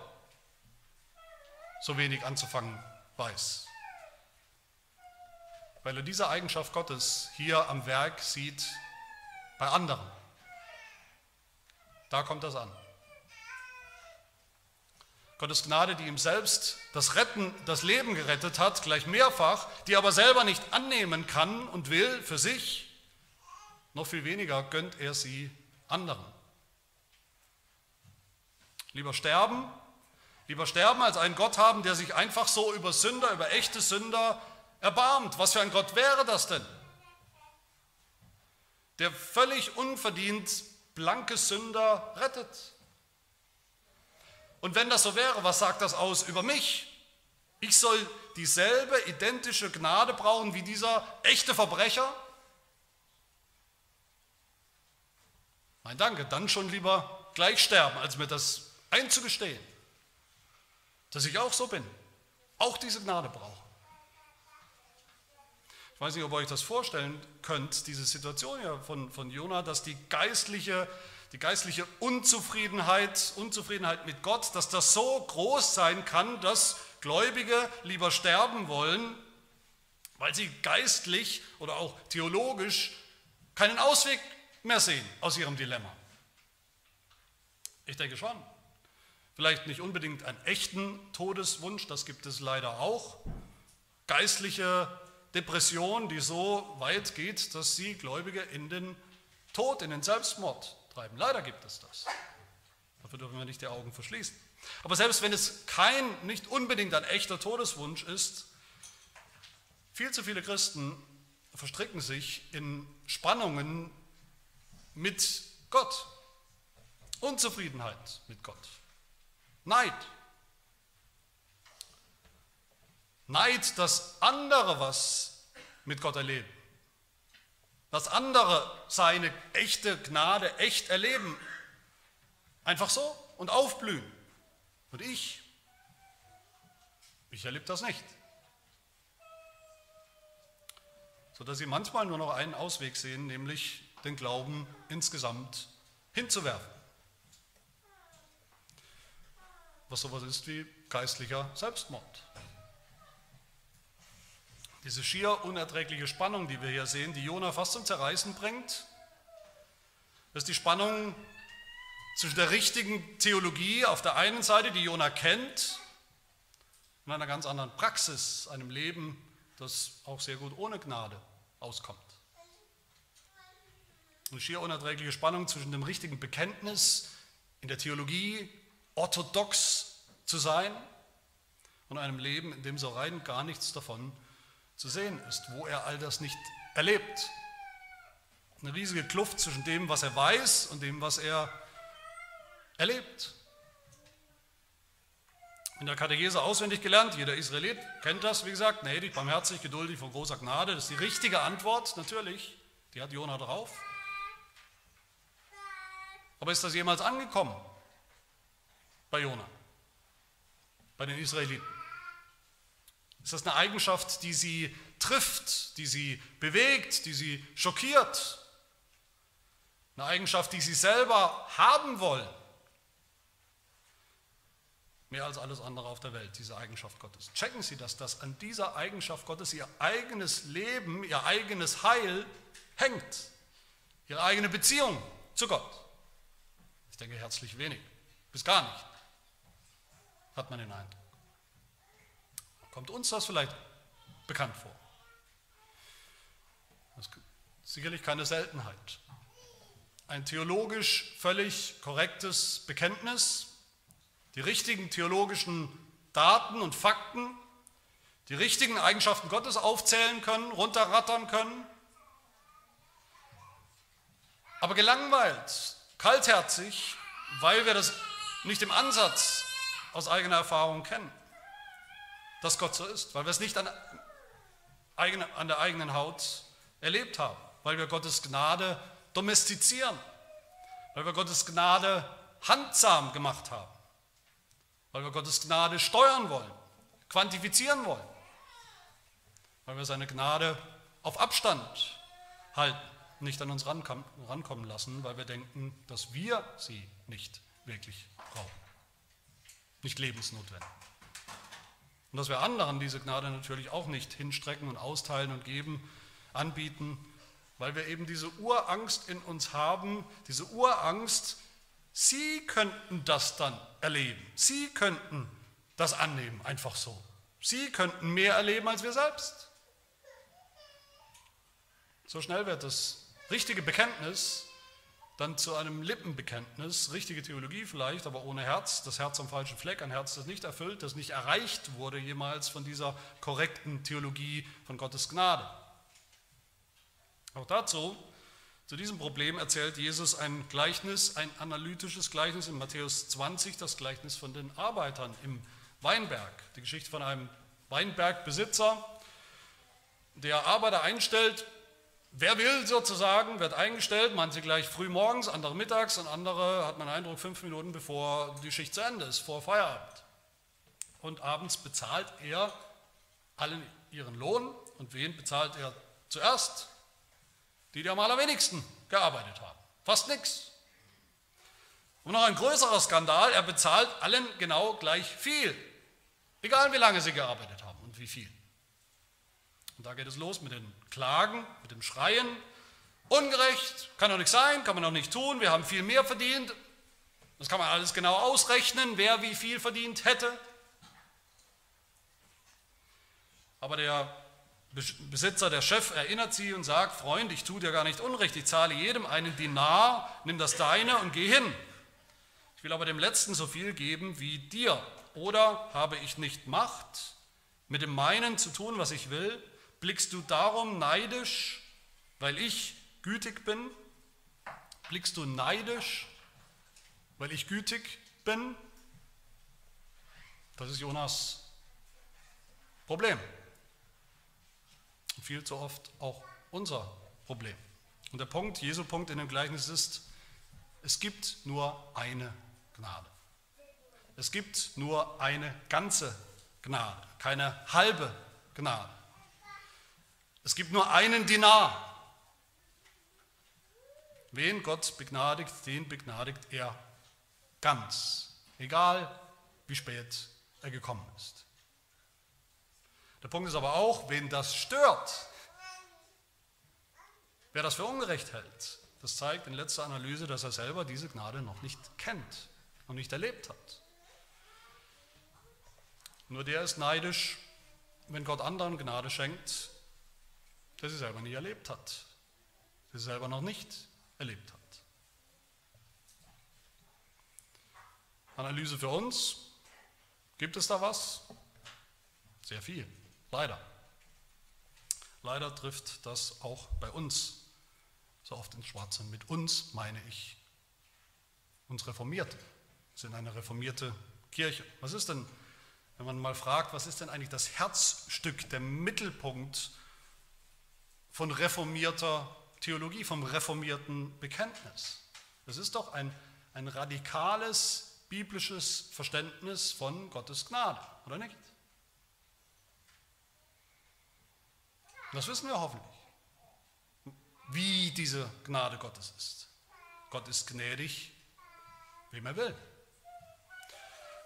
so wenig anzufangen weiß. Weil er diese Eigenschaft Gottes hier am Werk sieht bei anderen. Da kommt das an. Gottes Gnade, die ihm selbst das Retten, das Leben gerettet hat, gleich mehrfach, die aber selber nicht annehmen kann und will für sich, noch viel weniger gönnt er sie anderen. Lieber sterben, lieber sterben als einen Gott haben, der sich einfach so über Sünder, über echte Sünder erbarmt. Was für ein Gott wäre das denn? Der völlig unverdient blanke Sünder rettet. Und wenn das so wäre, was sagt das aus über mich? Ich soll dieselbe identische Gnade brauchen wie dieser echte Verbrecher? Nein, danke, dann schon lieber gleich sterben, als mir das einzugestehen, dass ich auch so bin, auch diese Gnade brauche. Ich weiß nicht, ob ihr euch das vorstellen könnt, diese Situation ja von, von Jona, dass die geistliche die geistliche Unzufriedenheit, Unzufriedenheit mit Gott, dass das so groß sein kann, dass Gläubige lieber sterben wollen, weil sie geistlich oder auch theologisch keinen Ausweg mehr sehen aus ihrem Dilemma. Ich denke schon. Vielleicht nicht unbedingt einen echten Todeswunsch, das gibt es leider auch. Geistliche Depression, die so weit geht, dass sie Gläubige in den Tod, in den Selbstmord treiben. Leider gibt es das. Dafür dürfen wir nicht die Augen verschließen. Aber selbst wenn es kein, nicht unbedingt ein echter Todeswunsch ist, viel zu viele Christen verstricken sich in Spannungen mit Gott, Unzufriedenheit mit Gott, Neid. Neid, dass andere was mit Gott erleben dass andere seine echte Gnade echt erleben. Einfach so und aufblühen. Und ich, ich erlebe das nicht. Sodass sie manchmal nur noch einen Ausweg sehen, nämlich den Glauben insgesamt hinzuwerfen. Was sowas ist wie geistlicher Selbstmord. Diese schier unerträgliche Spannung, die wir hier sehen, die Jona fast zum Zerreißen bringt, ist die Spannung zwischen der richtigen Theologie auf der einen Seite, die Jona kennt, und einer ganz anderen Praxis, einem Leben, das auch sehr gut ohne Gnade auskommt. Eine schier unerträgliche Spannung zwischen dem richtigen Bekenntnis in der Theologie orthodox zu sein und einem Leben, in dem so rein gar nichts davon zu sehen ist, wo er all das nicht erlebt. Eine riesige Kluft zwischen dem, was er weiß und dem, was er erlebt. In der Katechese auswendig gelernt, jeder Israelit kennt das, wie gesagt, gnädig, barmherzig, geduldig, von großer Gnade, das ist die richtige Antwort, natürlich, die hat Jona drauf. Aber ist das jemals angekommen bei Jona, bei den Israeliten? Ist das eine Eigenschaft, die sie trifft, die sie bewegt, die sie schockiert? Eine Eigenschaft, die sie selber haben wollen? Mehr als alles andere auf der Welt, diese Eigenschaft Gottes. Checken Sie das, dass an dieser Eigenschaft Gottes Ihr eigenes Leben, Ihr eigenes Heil hängt. Ihre eigene Beziehung zu Gott. Ich denke herzlich wenig, bis gar nicht, hat man den Eindruck. Kommt uns das vielleicht bekannt vor? Das ist sicherlich keine Seltenheit. Ein theologisch völlig korrektes Bekenntnis, die richtigen theologischen Daten und Fakten, die richtigen Eigenschaften Gottes aufzählen können, runterrattern können, aber gelangweilt, kaltherzig, weil wir das nicht im Ansatz aus eigener Erfahrung kennen. Dass Gott so ist, weil wir es nicht an, an der eigenen Haut erlebt haben, weil wir Gottes Gnade domestizieren, weil wir Gottes Gnade handsam gemacht haben, weil wir Gottes Gnade steuern wollen, quantifizieren wollen, weil wir seine Gnade auf Abstand halten, nicht an uns rankommen lassen, weil wir denken, dass wir sie nicht wirklich brauchen, nicht lebensnotwendig. Und dass wir anderen diese Gnade natürlich auch nicht hinstrecken und austeilen und geben, anbieten, weil wir eben diese Urangst in uns haben, diese Urangst, sie könnten das dann erleben, sie könnten das annehmen, einfach so. Sie könnten mehr erleben als wir selbst. So schnell wird das richtige Bekenntnis dann zu einem Lippenbekenntnis, richtige Theologie vielleicht, aber ohne Herz, das Herz am falschen Fleck, ein Herz, das nicht erfüllt, das nicht erreicht wurde jemals von dieser korrekten Theologie von Gottes Gnade. Auch dazu, zu diesem Problem erzählt Jesus ein Gleichnis, ein analytisches Gleichnis in Matthäus 20, das Gleichnis von den Arbeitern im Weinberg, die Geschichte von einem Weinbergbesitzer, der Arbeiter einstellt, Wer will sozusagen, wird eingestellt, manche gleich früh morgens, andere mittags und andere, hat man Eindruck, fünf Minuten bevor die Schicht zu Ende ist, vor Feierabend. Und abends bezahlt er allen ihren Lohn. Und wen bezahlt er zuerst? Die, die am allerwenigsten gearbeitet haben. Fast nichts. Und noch ein größerer Skandal, er bezahlt allen genau gleich viel. Egal wie lange sie gearbeitet haben und wie viel. Und da geht es los mit den Klagen, mit dem Schreien. Ungerecht, kann doch nicht sein, kann man doch nicht tun, wir haben viel mehr verdient. Das kann man alles genau ausrechnen, wer wie viel verdient hätte. Aber der Besitzer, der Chef erinnert sie und sagt, Freund, ich tue dir gar nicht Unrecht, ich zahle jedem einen Dinar, nimm das deine und geh hin. Ich will aber dem Letzten so viel geben wie dir. Oder habe ich nicht Macht, mit dem meinen zu tun, was ich will? Blickst du darum neidisch, weil ich gütig bin? Blickst du neidisch, weil ich gütig bin? Das ist Jonas Problem. Und viel zu oft auch unser Problem. Und der Punkt, Jesu Punkt in dem Gleichnis ist, es gibt nur eine Gnade. Es gibt nur eine ganze Gnade, keine halbe Gnade. Es gibt nur einen Dinar. Wen Gott begnadigt, den begnadigt er ganz, egal wie spät er gekommen ist. Der Punkt ist aber auch, wen das stört, wer das für ungerecht hält, das zeigt in letzter Analyse, dass er selber diese Gnade noch nicht kennt und nicht erlebt hat. Nur der ist neidisch, wenn Gott anderen Gnade schenkt, der sie selber nie erlebt hat, der sie selber noch nicht erlebt hat. Analyse für uns. Gibt es da was? Sehr viel, leider. Leider trifft das auch bei uns so oft ins Schwarze. Mit uns meine ich uns Reformierte. Sind eine reformierte Kirche. Was ist denn, wenn man mal fragt, was ist denn eigentlich das Herzstück, der Mittelpunkt von reformierter Theologie, vom reformierten Bekenntnis. Das ist doch ein, ein radikales biblisches Verständnis von Gottes Gnade, oder nicht? Das wissen wir hoffentlich, wie diese Gnade Gottes ist. Gott ist gnädig, wem er will.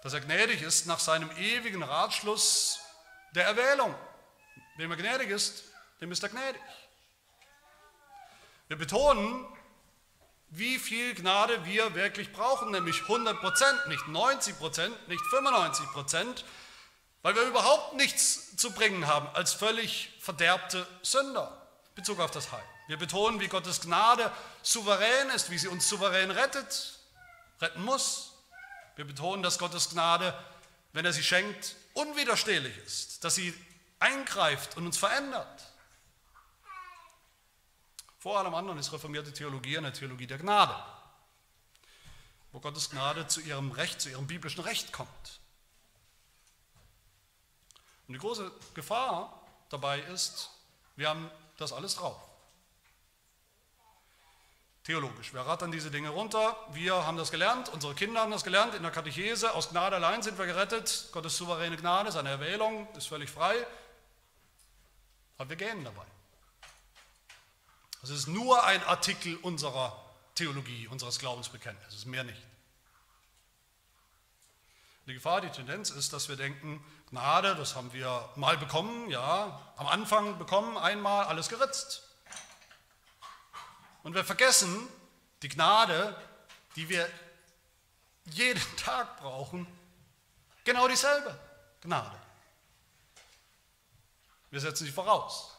Dass er gnädig ist nach seinem ewigen Ratschluss der Erwählung. Wem er gnädig ist, dem ist er gnädig. Wir betonen, wie viel Gnade wir wirklich brauchen, nämlich 100 Prozent, nicht 90 Prozent, nicht 95 Prozent, weil wir überhaupt nichts zu bringen haben als völlig verderbte Sünder in Bezug auf das Heil. Wir betonen, wie Gottes Gnade souverän ist, wie sie uns souverän rettet, retten muss. Wir betonen, dass Gottes Gnade, wenn er sie schenkt, unwiderstehlich ist, dass sie eingreift und uns verändert. Vor allem anderen ist reformierte Theologie eine Theologie der Gnade, wo Gottes Gnade zu ihrem Recht, zu ihrem biblischen Recht kommt. Und die große Gefahr dabei ist, wir haben das alles drauf. Theologisch. Wir rattern diese Dinge runter. Wir haben das gelernt, unsere Kinder haben das gelernt in der Katechese. Aus Gnade allein sind wir gerettet. Gottes souveräne Gnade, seine Erwählung ist völlig frei. Aber wir gähnen dabei. Es ist nur ein Artikel unserer Theologie, unseres Glaubensbekenntnisses, mehr nicht. Die Gefahr, die Tendenz ist, dass wir denken, Gnade, das haben wir mal bekommen, ja, am Anfang bekommen, einmal, alles geritzt. Und wir vergessen die Gnade, die wir jeden Tag brauchen, genau dieselbe Gnade. Wir setzen sie voraus.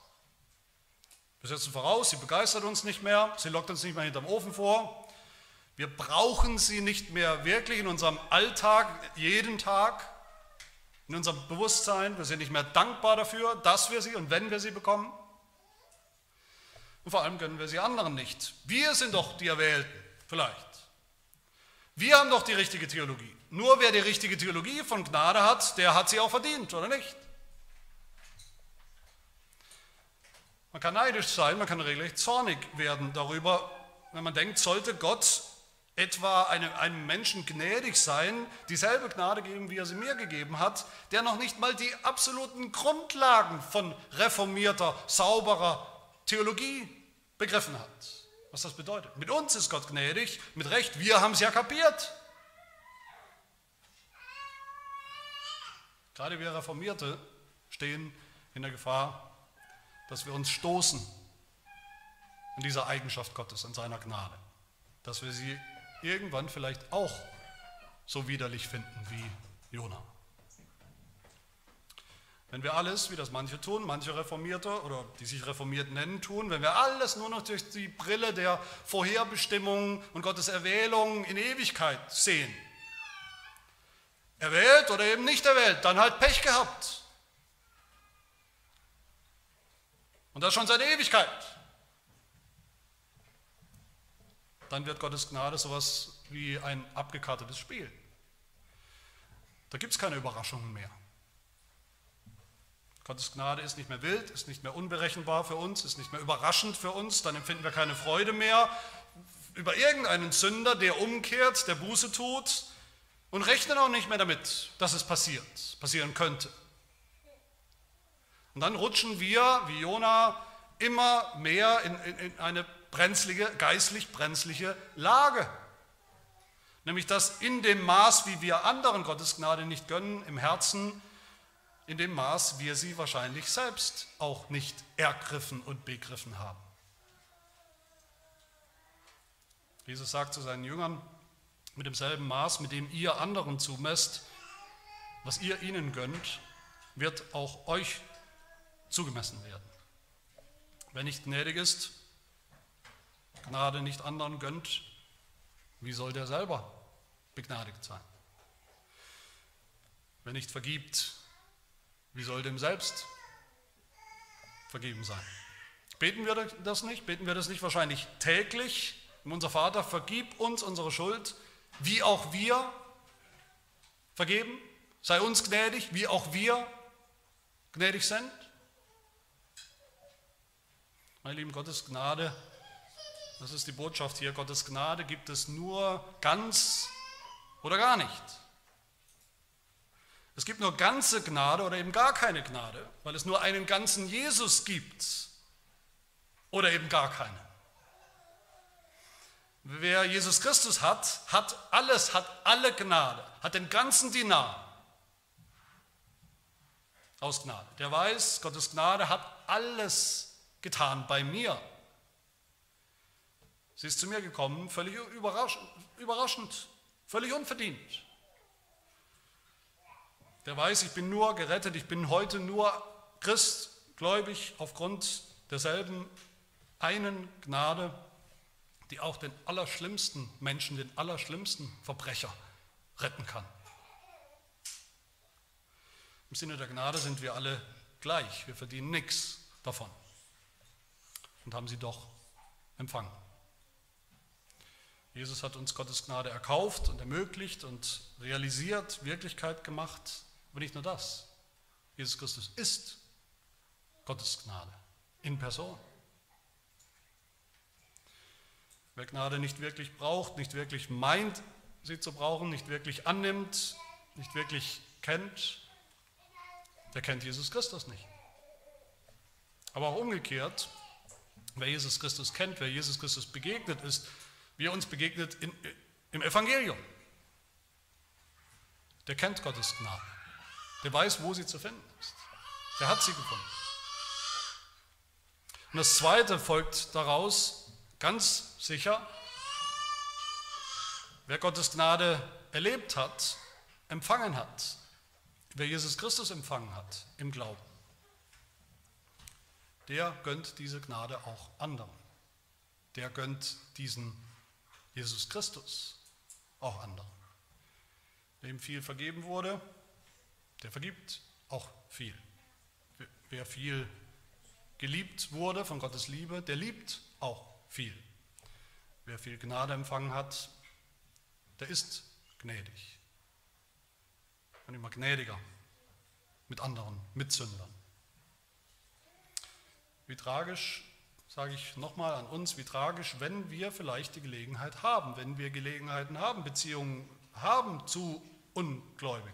Wir setzen voraus, sie begeistert uns nicht mehr, sie lockt uns nicht mehr hinterm Ofen vor. Wir brauchen sie nicht mehr wirklich in unserem Alltag, jeden Tag, in unserem Bewusstsein. Wir sind nicht mehr dankbar dafür, dass wir sie und wenn wir sie bekommen. Und vor allem gönnen wir sie anderen nicht. Wir sind doch die Erwählten, vielleicht. Wir haben doch die richtige Theologie. Nur wer die richtige Theologie von Gnade hat, der hat sie auch verdient, oder nicht? Man kann neidisch sein, man kann regelrecht zornig werden darüber, wenn man denkt, sollte Gott etwa einem, einem Menschen gnädig sein, dieselbe Gnade geben, wie er sie mir gegeben hat, der noch nicht mal die absoluten Grundlagen von reformierter, sauberer Theologie begriffen hat. Was das bedeutet. Mit uns ist Gott gnädig, mit Recht, wir haben es ja kapiert. Gerade wir Reformierte stehen in der Gefahr, dass wir uns stoßen in dieser Eigenschaft Gottes, in seiner Gnade. Dass wir sie irgendwann vielleicht auch so widerlich finden wie Jona. Wenn wir alles, wie das manche tun, manche Reformierte oder die sich reformiert nennen, tun, wenn wir alles nur noch durch die Brille der Vorherbestimmung und Gottes Erwählung in Ewigkeit sehen, erwählt oder eben nicht erwählt, dann halt Pech gehabt. Und das schon seit Ewigkeit. Dann wird Gottes Gnade sowas wie ein abgekartetes Spiel. Da gibt es keine Überraschungen mehr. Gottes Gnade ist nicht mehr wild, ist nicht mehr unberechenbar für uns, ist nicht mehr überraschend für uns, dann empfinden wir keine Freude mehr über irgendeinen Sünder, der umkehrt, der Buße tut und rechnen auch nicht mehr damit, dass es passiert, passieren könnte. Und dann rutschen wir, wie Jona, immer mehr in, in, in eine brenzlige, geistlich brenzliche Lage. Nämlich, dass in dem Maß, wie wir anderen Gottes Gnade nicht gönnen, im Herzen in dem Maß wir sie wahrscheinlich selbst auch nicht ergriffen und begriffen haben. Jesus sagt zu seinen Jüngern, mit demselben Maß, mit dem ihr anderen zumesst, was ihr ihnen gönnt, wird auch euch zugemessen werden. Wer nicht gnädig ist, Gnade nicht anderen gönnt, wie soll der selber begnadigt sein? Wer nicht vergibt, wie soll dem selbst vergeben sein? Beten wir das nicht? Beten wir das nicht wahrscheinlich täglich? Unser Vater, vergib uns unsere Schuld, wie auch wir vergeben. Sei uns gnädig, wie auch wir gnädig sind. Meine lieben, Gottes Gnade, das ist die Botschaft hier, Gottes Gnade gibt es nur ganz oder gar nicht. Es gibt nur ganze Gnade oder eben gar keine Gnade, weil es nur einen ganzen Jesus gibt oder eben gar keinen. Wer Jesus Christus hat, hat alles, hat alle Gnade, hat den ganzen Dinar aus Gnade. Der weiß, Gottes Gnade hat alles getan bei mir. Sie ist zu mir gekommen, völlig überraschend, völlig unverdient. Der weiß, ich bin nur gerettet, ich bin heute nur Christ, gläubig aufgrund derselben einen Gnade, die auch den allerschlimmsten Menschen, den allerschlimmsten Verbrecher retten kann. Im Sinne der Gnade sind wir alle gleich, wir verdienen nichts davon und haben sie doch empfangen. Jesus hat uns Gottes Gnade erkauft und ermöglicht und realisiert, Wirklichkeit gemacht aber nicht nur das. Jesus Christus ist Gottes Gnade in Person. Wer Gnade nicht wirklich braucht, nicht wirklich meint, sie zu brauchen, nicht wirklich annimmt, nicht wirklich kennt, der kennt Jesus Christus nicht. Aber auch umgekehrt, wer Jesus Christus kennt, wer Jesus Christus begegnet ist, wie er uns begegnet in, im Evangelium. Der kennt Gottes Gnade. Der weiß, wo sie zu finden ist. Der hat sie gefunden. Und das Zweite folgt daraus ganz sicher, wer Gottes Gnade erlebt hat, empfangen hat, wer Jesus Christus empfangen hat im Glauben, der gönnt diese Gnade auch anderen. Der gönnt diesen Jesus Christus auch anderen. Wem viel vergeben wurde, der vergibt auch viel. Wer viel geliebt wurde von Gottes Liebe, der liebt auch viel. Wer viel Gnade empfangen hat, der ist gnädig. Und immer gnädiger mit anderen Mitsündern. Wie tragisch, sage ich nochmal an uns, wie tragisch, wenn wir vielleicht die Gelegenheit haben, wenn wir Gelegenheiten haben, Beziehungen haben zu Ungläubigen.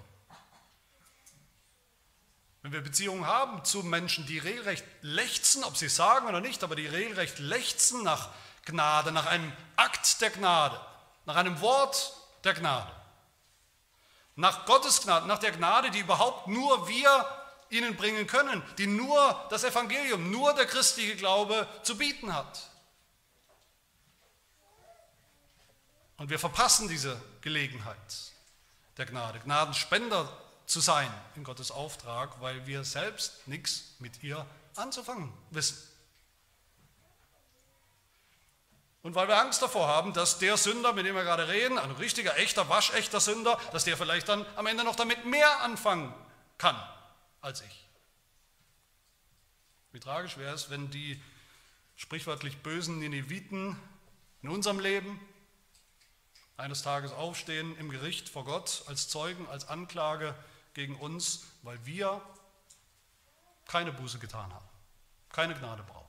Wenn wir Beziehungen haben zu Menschen, die regelrecht lechzen, ob sie es sagen oder nicht, aber die regelrecht lechzen nach Gnade, nach einem Akt der Gnade, nach einem Wort der Gnade, nach Gottes Gnade, nach der Gnade, die überhaupt nur wir ihnen bringen können, die nur das Evangelium, nur der christliche Glaube zu bieten hat. Und wir verpassen diese Gelegenheit der Gnade, Gnadenspender zu sein in Gottes Auftrag, weil wir selbst nichts mit ihr anzufangen wissen. Und weil wir Angst davor haben, dass der Sünder, mit dem wir gerade reden, ein richtiger, echter, waschechter Sünder, dass der vielleicht dann am Ende noch damit mehr anfangen kann als ich. Wie tragisch wäre es, wenn die sprichwörtlich bösen Nineviten in unserem Leben eines Tages aufstehen im Gericht vor Gott als Zeugen, als Anklage gegen uns, weil wir keine Buße getan haben, keine Gnade brauchen.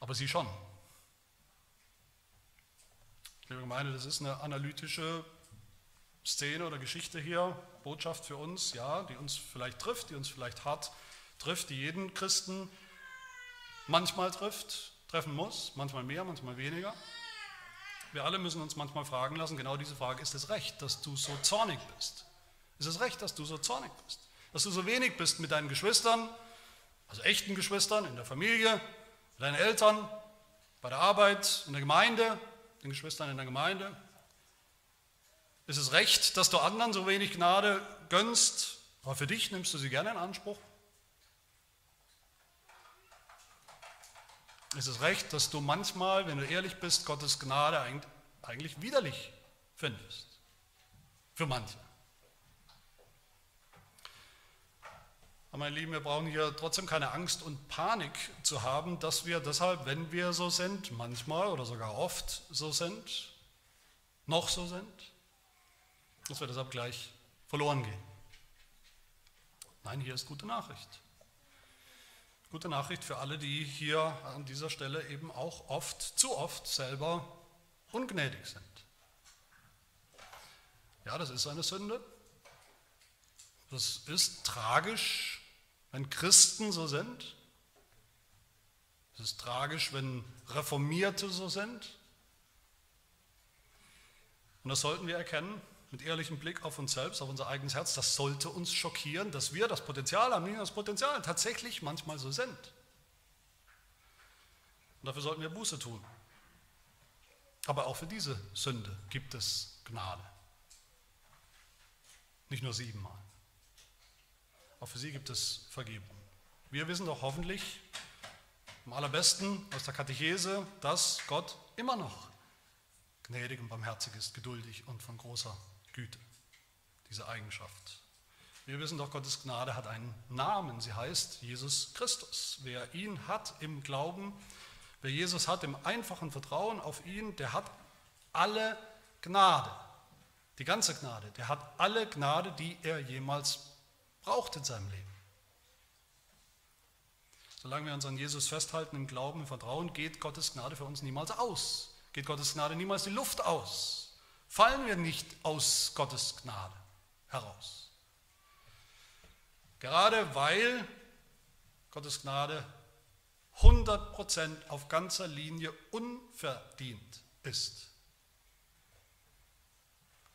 Aber sie schon. Liebe Gemeinde, das ist eine analytische Szene oder Geschichte hier, Botschaft für uns, ja, die uns vielleicht trifft, die uns vielleicht hart trifft, die jeden Christen manchmal trifft, treffen muss, manchmal mehr, manchmal weniger. Wir alle müssen uns manchmal fragen lassen, genau diese Frage, ist es recht, dass du so zornig bist? Ist es recht, dass du so zornig bist? Dass du so wenig bist mit deinen Geschwistern, also echten Geschwistern in der Familie, mit deinen Eltern, bei der Arbeit, in der Gemeinde, den Geschwistern in der Gemeinde, ist es recht, dass du anderen so wenig Gnade gönnst, aber für dich nimmst du sie gerne in Anspruch? Ist es recht, dass du manchmal, wenn du ehrlich bist, Gottes Gnade eigentlich widerlich findest? Für manche. Aber meine Lieben, wir brauchen hier trotzdem keine Angst und Panik zu haben, dass wir deshalb, wenn wir so sind, manchmal oder sogar oft so sind, noch so sind, dass wir deshalb gleich verloren gehen. Nein, hier ist gute Nachricht. Gute Nachricht für alle, die hier an dieser Stelle eben auch oft, zu oft selber ungnädig sind. Ja, das ist eine Sünde. Das ist tragisch, wenn Christen so sind. Es ist tragisch, wenn Reformierte so sind. Und das sollten wir erkennen mit ehrlichem Blick auf uns selbst, auf unser eigenes Herz, das sollte uns schockieren, dass wir das Potenzial haben, nicht das Potenzial, tatsächlich manchmal so sind. Und dafür sollten wir Buße tun. Aber auch für diese Sünde gibt es Gnade. Nicht nur siebenmal. Auch für sie gibt es Vergebung. Wir wissen doch hoffentlich am allerbesten aus der Katechese, dass Gott immer noch gnädig und barmherzig ist, geduldig und von großer Güte, diese Eigenschaft. Wir wissen doch, Gottes Gnade hat einen Namen. Sie heißt Jesus Christus. Wer ihn hat im Glauben, wer Jesus hat im einfachen Vertrauen auf ihn, der hat alle Gnade. Die ganze Gnade. Der hat alle Gnade, die er jemals braucht in seinem Leben. Solange wir uns an Jesus festhalten im Glauben, im Vertrauen, geht Gottes Gnade für uns niemals aus. Geht Gottes Gnade niemals die Luft aus fallen wir nicht aus Gottes Gnade heraus. Gerade weil Gottes Gnade 100% auf ganzer Linie unverdient ist,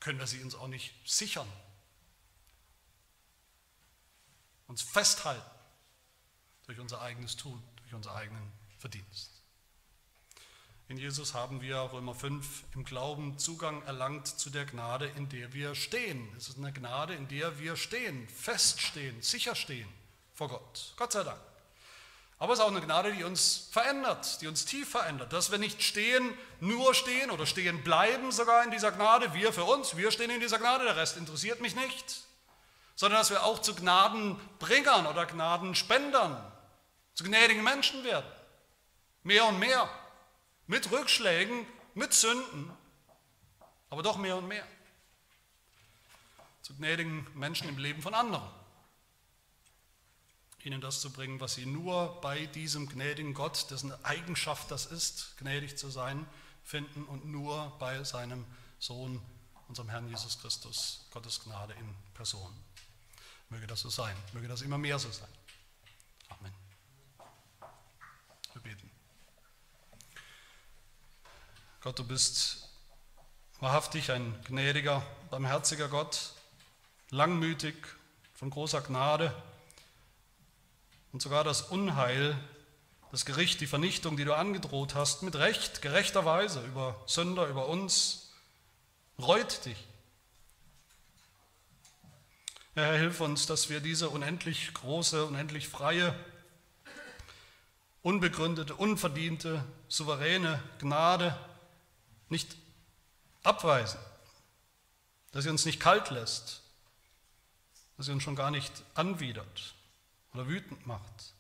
können wir sie uns auch nicht sichern, uns festhalten durch unser eigenes Tun, durch unseren eigenen Verdienst. In Jesus haben wir, Römer 5, im Glauben Zugang erlangt zu der Gnade, in der wir stehen. Es ist eine Gnade, in der wir stehen, feststehen, sicher stehen vor Gott. Gott sei Dank. Aber es ist auch eine Gnade, die uns verändert, die uns tief verändert, dass wir nicht stehen, nur stehen oder stehen bleiben sogar in dieser Gnade, wir für uns, wir stehen in dieser Gnade, der Rest interessiert mich nicht, sondern dass wir auch zu Gnadenbringern oder Gnadenspendern, zu gnädigen Menschen werden. Mehr und mehr, mit Rückschlägen, mit Sünden, aber doch mehr und mehr. Zu gnädigen Menschen im Leben von anderen ihnen das zu bringen, was sie nur bei diesem gnädigen Gott, dessen Eigenschaft das ist, gnädig zu sein, finden und nur bei seinem Sohn, unserem Herrn Jesus Christus, Gottes Gnade in Person. Möge das so sein, möge das immer mehr so sein. Amen. Wir beten. Gott, du bist wahrhaftig ein gnädiger, barmherziger Gott, langmütig, von großer Gnade und sogar das Unheil, das Gericht, die Vernichtung, die du angedroht hast, mit Recht, gerechter Weise über Sünder, über uns, reut dich. Herr, hilf uns, dass wir diese unendlich große, unendlich freie, unbegründete, unverdiente, souveräne Gnade nicht abweisen, dass sie uns nicht kalt lässt, dass sie uns schon gar nicht anwidert oder wütend macht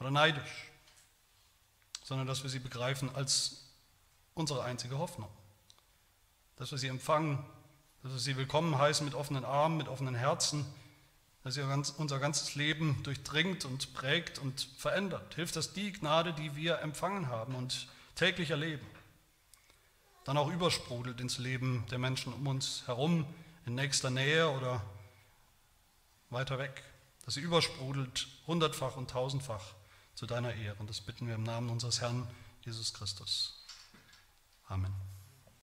oder neidisch, sondern dass wir sie begreifen als unsere einzige Hoffnung. Dass wir sie empfangen, dass wir sie willkommen heißen mit offenen Armen, mit offenen Herzen, dass sie unser ganzes Leben durchdringt und prägt und verändert. Hilft, dass die Gnade, die wir empfangen haben und täglich erleben, dann auch übersprudelt ins Leben der Menschen um uns herum, in nächster Nähe oder weiter weg, dass sie übersprudelt hundertfach und tausendfach zu deiner Ehre. Und das bitten wir im Namen unseres Herrn Jesus Christus. Amen.